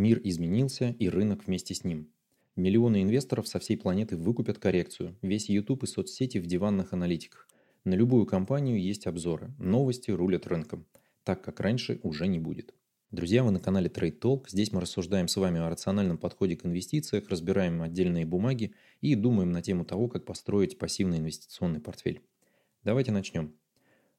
Мир изменился, и рынок вместе с ним. Миллионы инвесторов со всей планеты выкупят коррекцию, весь YouTube и соцсети в диванных аналитиках. На любую компанию есть обзоры, новости рулят рынком. Так как раньше уже не будет. Друзья, вы на канале Trade Talk. Здесь мы рассуждаем с вами о рациональном подходе к инвестициям, разбираем отдельные бумаги и думаем на тему того, как построить пассивный инвестиционный портфель. Давайте начнем.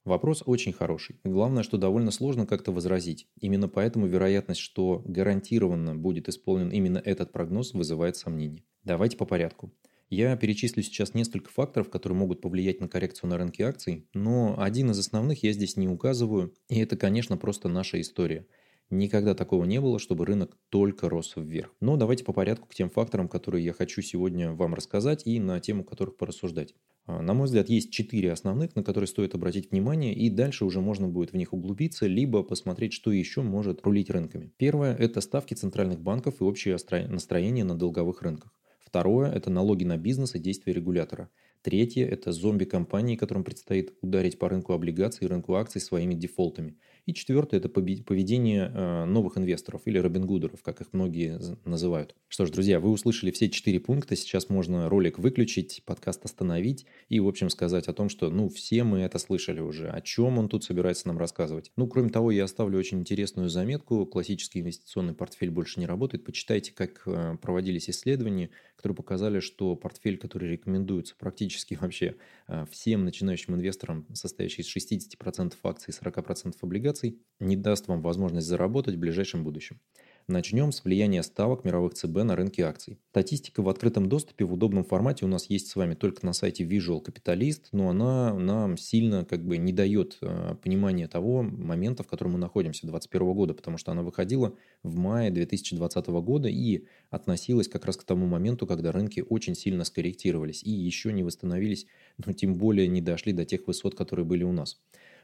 Вопрос очень хороший. Главное, что довольно сложно как-то возразить. Именно поэтому вероятность, что гарантированно будет исполнен именно этот прогноз, вызывает сомнения. Давайте по порядку. Я перечислю сейчас несколько факторов, которые могут повлиять на коррекцию на рынке акций, но один из основных я здесь не указываю, и это, конечно, просто наша история – Никогда такого не было, чтобы рынок только рос вверх. Но давайте по порядку к тем факторам, которые я хочу сегодня вам рассказать и на тему которых порассуждать. А, на мой взгляд, есть четыре основных, на которые стоит обратить внимание, и дальше уже можно будет в них углубиться, либо посмотреть, что еще может рулить рынками. Первое – это ставки центральных банков и общее настроение на долговых рынках. Второе – это налоги на бизнес и действия регулятора. Третье – это зомби-компании, которым предстоит ударить по рынку облигаций и рынку акций своими дефолтами – и четвертое – это поведение э, новых инвесторов или робингудеров, как их многие называют. Что ж, друзья, вы услышали все четыре пункта. Сейчас можно ролик выключить, подкаст остановить и, в общем, сказать о том, что, ну, все мы это слышали уже. О чем он тут собирается нам рассказывать. Ну, кроме того, я оставлю очень интересную заметку. Классический инвестиционный портфель больше не работает. Почитайте, как э, проводились исследования, которые показали, что портфель, который рекомендуется практически вообще э, всем начинающим инвесторам, состоящий из 60% акций и 40% облигаций, облигаций не даст вам возможность заработать в ближайшем будущем. Начнем с влияния ставок мировых ЦБ на рынке акций. Статистика в открытом доступе в удобном формате у нас есть с вами только на сайте Visual Capitalist, но она нам сильно как бы не дает э, понимания того момента, в котором мы находимся 2021 года, потому что она выходила в мае 2020 года и относилась как раз к тому моменту, когда рынки очень сильно скорректировались и еще не восстановились, ну тем более не дошли до тех высот, которые были у нас.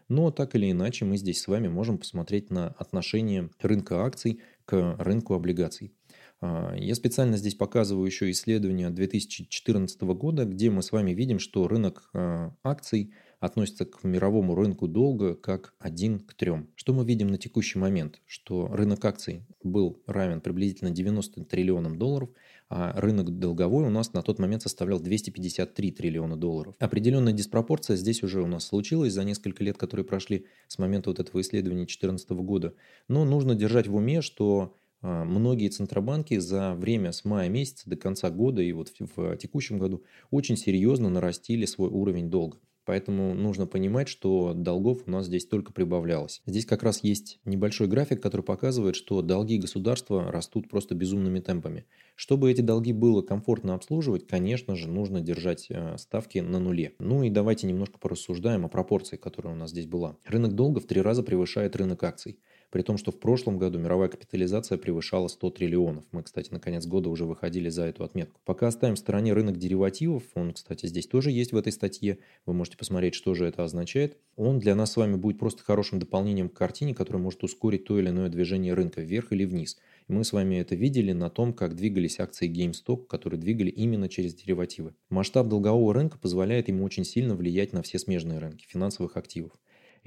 Но так или иначе мы здесь с вами можем посмотреть на отношение рынка акций к рынку облигаций. А, я специально здесь показываю еще исследование 2014 года, где мы с вами видим, что рынок а, акций относится к мировому рынку долга как один к трем. Что мы видим на текущий момент? Что рынок акций был равен приблизительно 90 триллионам долларов – а рынок долговой у нас на тот момент составлял 253 триллиона долларов. Определенная диспропорция здесь уже у нас случилась за несколько лет, которые прошли с момента вот этого исследования 2014 года. Но нужно держать в уме, что а, многие центробанки за время с мая месяца до конца года и вот в текущем году очень серьезно нарастили свой уровень долга. Поэтому нужно понимать, что долгов у нас здесь только прибавлялось. Здесь как раз есть небольшой график, который показывает, что долги государства растут просто безумными темпами. Чтобы эти долги было комфортно обслуживать, конечно же, нужно держать э, ставки на нуле. Ну и давайте немножко порассуждаем о пропорции, которая у нас здесь была. Рынок долга в три раза превышает рынок акций при том, что в прошлом году мировая капитализация превышала 100 триллионов. Мы, кстати, на конец года уже выходили за эту отметку. Пока оставим в стороне рынок деривативов, он, кстати, здесь тоже есть в этой статье, вы можете посмотреть, что же это означает. Он для нас с вами будет просто хорошим дополнением к картине, которая может ускорить то или иное движение рынка вверх или вниз. Мы с вами это видели на том, как двигались акции GameStop, которые двигали именно через деривативы. Масштаб долгового рынка позволяет ему очень сильно влиять на все смежные рынки финансовых активов.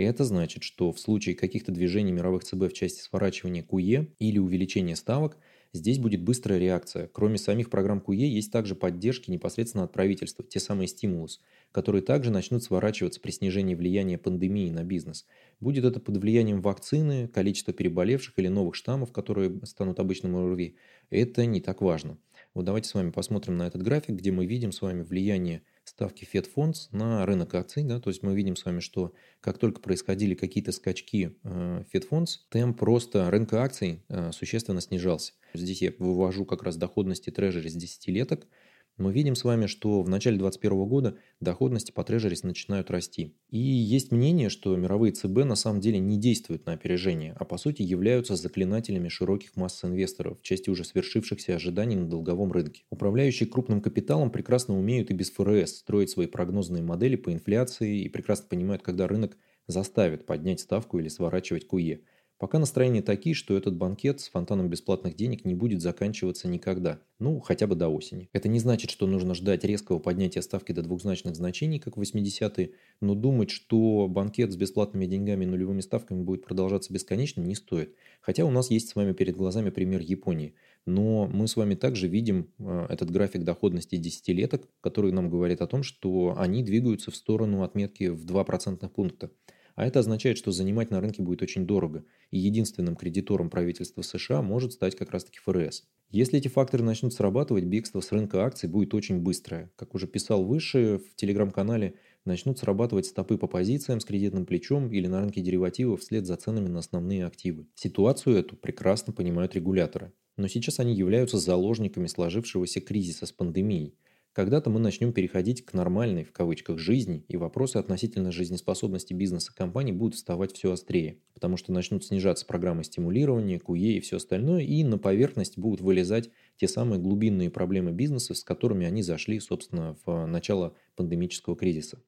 И это значит, что в случае каких-то движений мировых ЦБ в части сворачивания КУЕ или увеличения ставок, здесь будет быстрая реакция. Кроме самих программ КУЕ есть также поддержки непосредственно от правительства, те самые стимулус, которые также начнут сворачиваться при снижении влияния пандемии на бизнес. Будет это под влиянием вакцины, количества переболевших или новых штаммов, которые станут обычным ОРВИ. Это не так важно. Вот давайте с вами посмотрим на этот график, где мы видим с вами влияние ставки Fed Funds на рынок акций. Да? То есть мы видим с вами, что как только происходили какие-то скачки э, Fed Funds, темп просто рынка акций э, существенно снижался. Здесь я вывожу как раз доходности трежери с 10-леток – мы видим с вами, что в начале 2021 года доходности по трежерис начинают расти. И есть мнение, что мировые ЦБ на самом деле не действуют на опережение, а по сути являются заклинателями широких масс инвесторов в части уже свершившихся ожиданий на долговом рынке. Управляющие крупным капиталом прекрасно умеют и без ФРС строить свои прогнозные модели по инфляции и прекрасно понимают, когда рынок заставит поднять ставку или сворачивать КУЕ. Пока настроения такие, что этот банкет с фонтаном бесплатных денег не будет заканчиваться никогда. Ну, хотя бы до осени. Это не значит, что нужно ждать резкого поднятия ставки до двухзначных значений, как в 80-е, но думать, что банкет с бесплатными деньгами и нулевыми ставками будет продолжаться бесконечно, не стоит. Хотя у нас есть с вами перед глазами пример Японии. Но мы с вами также видим э, этот график доходности десятилеток, который нам говорит о том, что они двигаются в сторону отметки в 2% пункта. А это означает, что занимать на рынке будет очень дорого, и единственным кредитором правительства США может стать как раз-таки ФРС. Если эти факторы начнут срабатывать, бегство с рынка акций будет очень быстрое. Как уже писал выше, в телеграм-канале начнут срабатывать стопы по позициям с кредитным плечом или на рынке деривативов вслед за ценами на основные активы. Ситуацию эту прекрасно понимают регуляторы. Но сейчас они являются заложниками сложившегося кризиса с пандемией – когда-то мы начнем переходить к нормальной, в кавычках, жизни, и вопросы относительно жизнеспособности бизнеса компаний будут вставать все острее, потому что начнут снижаться программы стимулирования, QE и все остальное, и на поверхность будут вылезать те самые глубинные проблемы бизнеса, с которыми они зашли, собственно, в начало пандемического кризиса.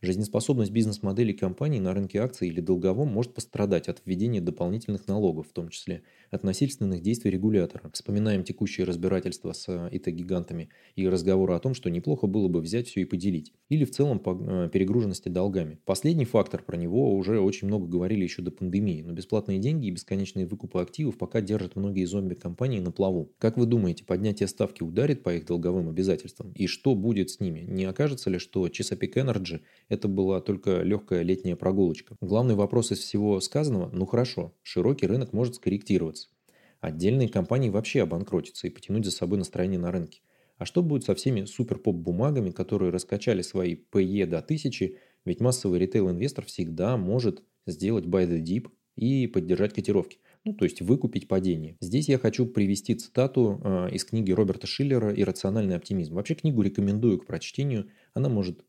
Жизнеспособность бизнес-модели компании на рынке акций или долговом может пострадать от введения дополнительных налогов, в том числе от насильственных действий регулятора. Вспоминаем текущие разбирательства с э, ИТ-гигантами и разговоры о том, что неплохо было бы взять все и поделить. Или в целом по э, перегруженности долгами. Последний фактор, про него уже очень много говорили еще до пандемии, но бесплатные деньги и бесконечные выкупы активов пока держат многие зомби-компании на плаву. Как вы думаете, поднятие ставки ударит по их долговым обязательствам? И что будет с ними? Не окажется ли, что Chesapeake Energy это была только легкая летняя прогулочка. Главный вопрос из всего сказанного – ну хорошо, широкий рынок может скорректироваться. Отдельные компании вообще обанкротятся и потянуть за собой настроение на рынке. А что будет со всеми супер-поп-бумагами, которые раскачали свои PE до 1000, ведь массовый ритейл-инвестор всегда может сделать buy the dip и поддержать котировки. Ну, то есть выкупить падение. Здесь я хочу привести цитату э, из книги Роберта Шиллера «Иррациональный оптимизм». Вообще книгу рекомендую к прочтению. Она может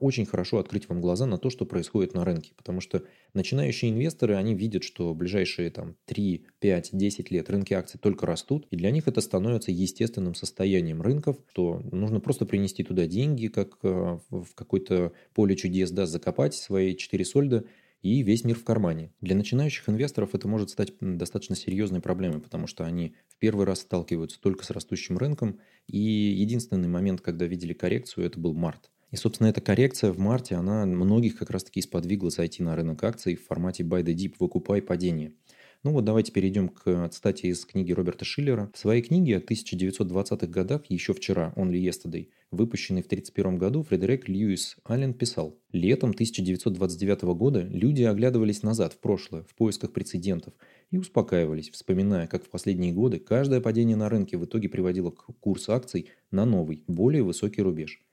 очень хорошо открыть вам глаза на то, что происходит на рынке. Потому что начинающие инвесторы, они видят, что ближайшие там, 3, 5, 10 лет рынки акций только растут, и для них это становится естественным состоянием рынков, что нужно просто принести туда деньги, как э, в какое-то поле чудес, да, закопать свои 4 сольда, и весь мир в кармане. Для начинающих инвесторов это может стать достаточно серьезной проблемой, потому что они в первый раз сталкиваются только с растущим рынком, и единственный момент, когда видели коррекцию, это был март. И, собственно, эта коррекция в марте, она многих как раз-таки сподвигла зайти на рынок акций в формате buy the dip, выкупай падение. Ну вот давайте перейдем к цитате из книги Роберта Шиллера. В своей книге о 1920-х годах еще вчера, Only Yesterday, выпущенной в 1931 году, Фредерик Льюис Аллен писал «Летом 1929 года люди оглядывались назад в прошлое в поисках прецедентов и успокаивались, вспоминая, как в последние годы каждое падение на рынке в итоге приводило к курсу акций на новый, более высокий рубеж.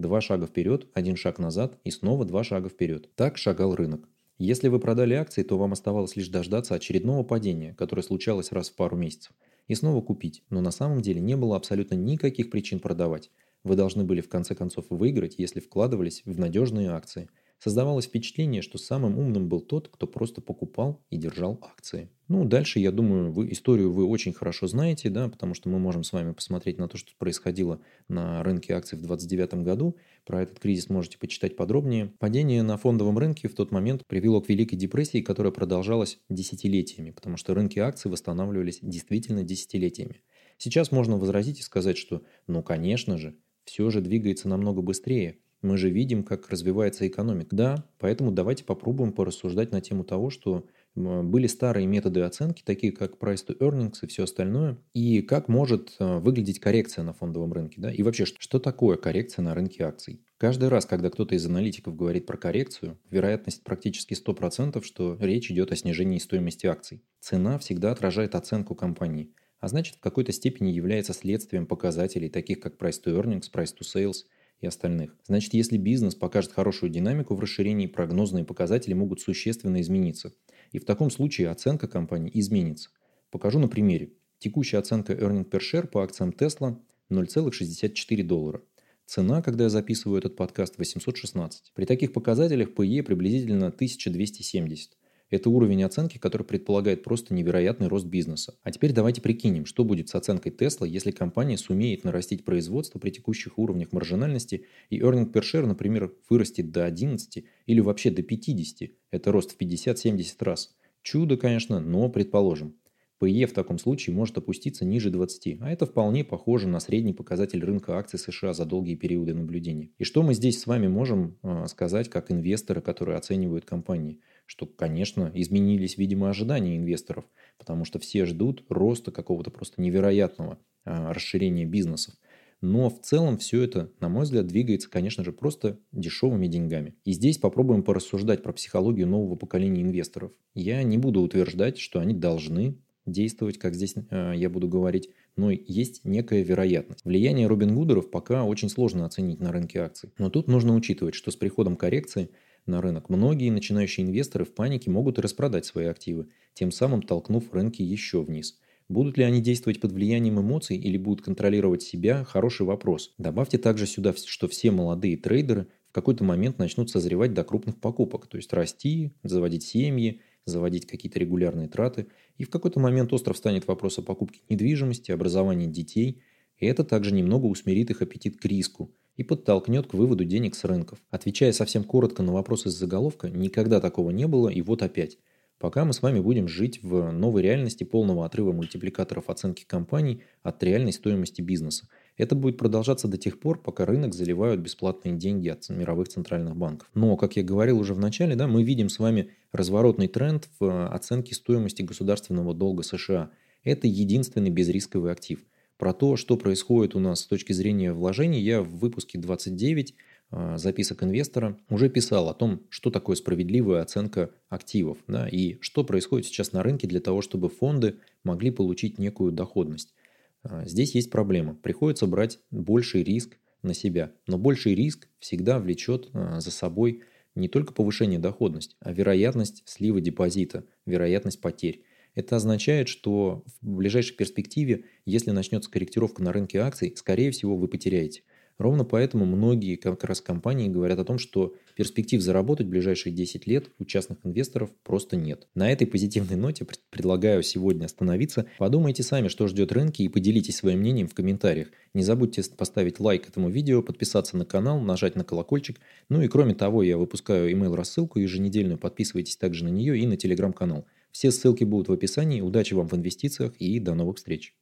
Два шага вперед, один шаг назад и снова два шага вперед. Так шагал рынок. Если вы продали акции, то вам оставалось лишь дождаться очередного падения, которое случалось раз в пару месяцев, и снова купить, но на самом деле не было абсолютно никаких причин продавать. Вы должны были в конце концов выиграть, если вкладывались в надежные акции – Создавалось впечатление, что самым умным был тот, кто просто покупал и держал акции. Ну, дальше, я думаю, вы историю вы очень хорошо знаете, да, потому что мы можем с вами посмотреть на то, что происходило на рынке акций в 2029 году. Про этот кризис можете почитать подробнее. Падение на фондовом рынке в тот момент привело к Великой депрессии, которая продолжалась десятилетиями, потому что рынки акций восстанавливались действительно десятилетиями. Сейчас можно возразить и сказать, что, ну, конечно же, все же двигается намного быстрее – мы же видим, как развивается экономика. Да, поэтому давайте попробуем порассуждать на тему того, что были старые методы оценки, такие как price to earnings и все остальное, и как может э, выглядеть коррекция на фондовом рынке, да, и вообще, что такое коррекция на рынке акций. Каждый раз, когда кто-то из аналитиков говорит про коррекцию, вероятность практически 100%, что речь идет о снижении стоимости акций. Цена всегда отражает оценку компании, а значит в какой-то степени является следствием показателей, таких как price to earnings, price to sales – и остальных. Значит, если бизнес покажет хорошую динамику в расширении, прогнозные показатели могут существенно измениться. И в таком случае оценка компании изменится. Покажу на примере. Текущая оценка earning per share по акциям Tesla 0,64 доллара. Цена, когда я записываю этот подкаст, 816. При таких показателях PE приблизительно 1270. Это уровень оценки, который предполагает просто невероятный рост бизнеса. А теперь давайте прикинем, что будет с оценкой Tesla, если компания сумеет нарастить производство при текущих уровнях маржинальности и earning per share, например, вырастет до 11 или вообще до 50. Это рост в 50-70 раз. Чудо, конечно, но предположим. PE в таком случае может опуститься ниже 20, а это вполне похоже на средний показатель рынка акций США за долгие периоды наблюдения. И что мы здесь с вами можем э, сказать как инвесторы, которые оценивают компании? Что, конечно, изменились, видимо, ожидания инвесторов, потому что все ждут роста какого-то просто невероятного э, расширения бизнесов. Но в целом все это, на мой взгляд, двигается, конечно же, просто дешевыми деньгами. И здесь попробуем порассуждать про психологию нового поколения инвесторов. Я не буду утверждать, что они должны действовать, как здесь э, я буду говорить, но есть некая вероятность. Влияние Робин Гудеров пока очень сложно оценить на рынке акций. Но тут нужно учитывать, что с приходом коррекции на рынок многие начинающие инвесторы в панике могут распродать свои активы, тем самым толкнув рынки еще вниз. Будут ли они действовать под влиянием эмоций или будут контролировать себя – хороший вопрос. Добавьте также сюда, что все молодые трейдеры в какой-то момент начнут созревать до крупных покупок, то есть расти, заводить семьи, заводить какие-то регулярные траты, и в какой-то момент остров станет вопрос о покупке недвижимости, образовании детей, и это также немного усмирит их аппетит к риску и подтолкнет к выводу денег с рынков. Отвечая совсем коротко на вопрос из заголовка, никогда такого не было, и вот опять. Пока мы с вами будем жить в новой реальности полного отрыва мультипликаторов оценки компаний от реальной стоимости бизнеса – это будет продолжаться до тех пор, пока рынок заливают бесплатные деньги от мировых центральных банков. Но, как я говорил уже в начале, да, мы видим с вами разворотный тренд в оценке стоимости государственного долга США. Это единственный безрисковый актив. Про то, что происходит у нас с точки зрения вложений, я в выпуске 29 э, записок инвестора уже писал о том, что такое справедливая оценка активов да, и что происходит сейчас на рынке для того, чтобы фонды могли получить некую доходность. А, здесь есть проблема. Приходится брать больший риск на себя. Но больший риск всегда влечет а, за собой не только повышение доходности, а вероятность слива депозита, вероятность потерь. Это означает, что в ближайшей перспективе, если начнется корректировка на рынке акций, скорее всего вы потеряете. Ровно поэтому многие как раз компании говорят о том, что перспектив заработать в ближайшие 10 лет у частных инвесторов просто нет. На этой позитивной ноте предлагаю сегодня остановиться. Подумайте сами, что ждет рынки и поделитесь своим мнением в комментариях. Не забудьте поставить лайк этому видео, подписаться на канал, нажать на колокольчик. Ну и кроме того, я выпускаю email рассылку еженедельную, подписывайтесь также на нее и на телеграм-канал. Все ссылки будут в описании. Удачи вам в инвестициях и до новых встреч.